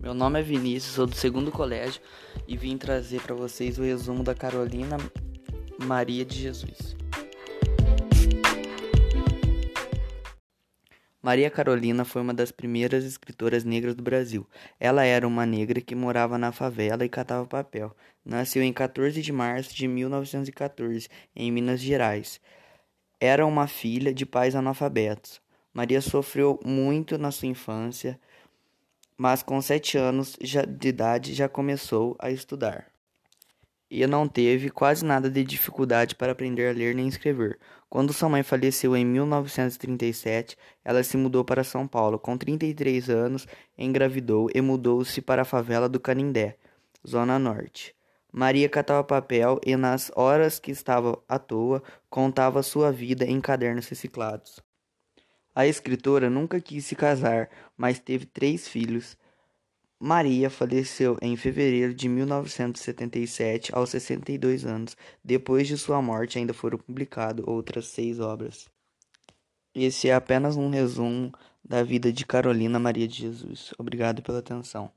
Meu nome é Vinícius, sou do segundo colégio e vim trazer para vocês o resumo da Carolina Maria de Jesus. Maria Carolina foi uma das primeiras escritoras negras do Brasil. Ela era uma negra que morava na favela e catava papel. Nasceu em 14 de março de 1914, em Minas Gerais. Era uma filha de pais analfabetos. Maria sofreu muito na sua infância mas com sete anos de idade já começou a estudar. E não teve quase nada de dificuldade para aprender a ler nem escrever. Quando sua mãe faleceu em 1937, ela se mudou para São Paulo. Com 33 anos, engravidou e mudou-se para a favela do Canindé, Zona Norte. Maria catava papel e, nas horas que estava à toa, contava sua vida em cadernos reciclados. A escritora nunca quis se casar, mas teve três filhos. Maria faleceu em fevereiro de 1977, aos 62 anos. Depois de sua morte, ainda foram publicadas outras seis obras. Esse é apenas um resumo da vida de Carolina Maria de Jesus. Obrigado pela atenção.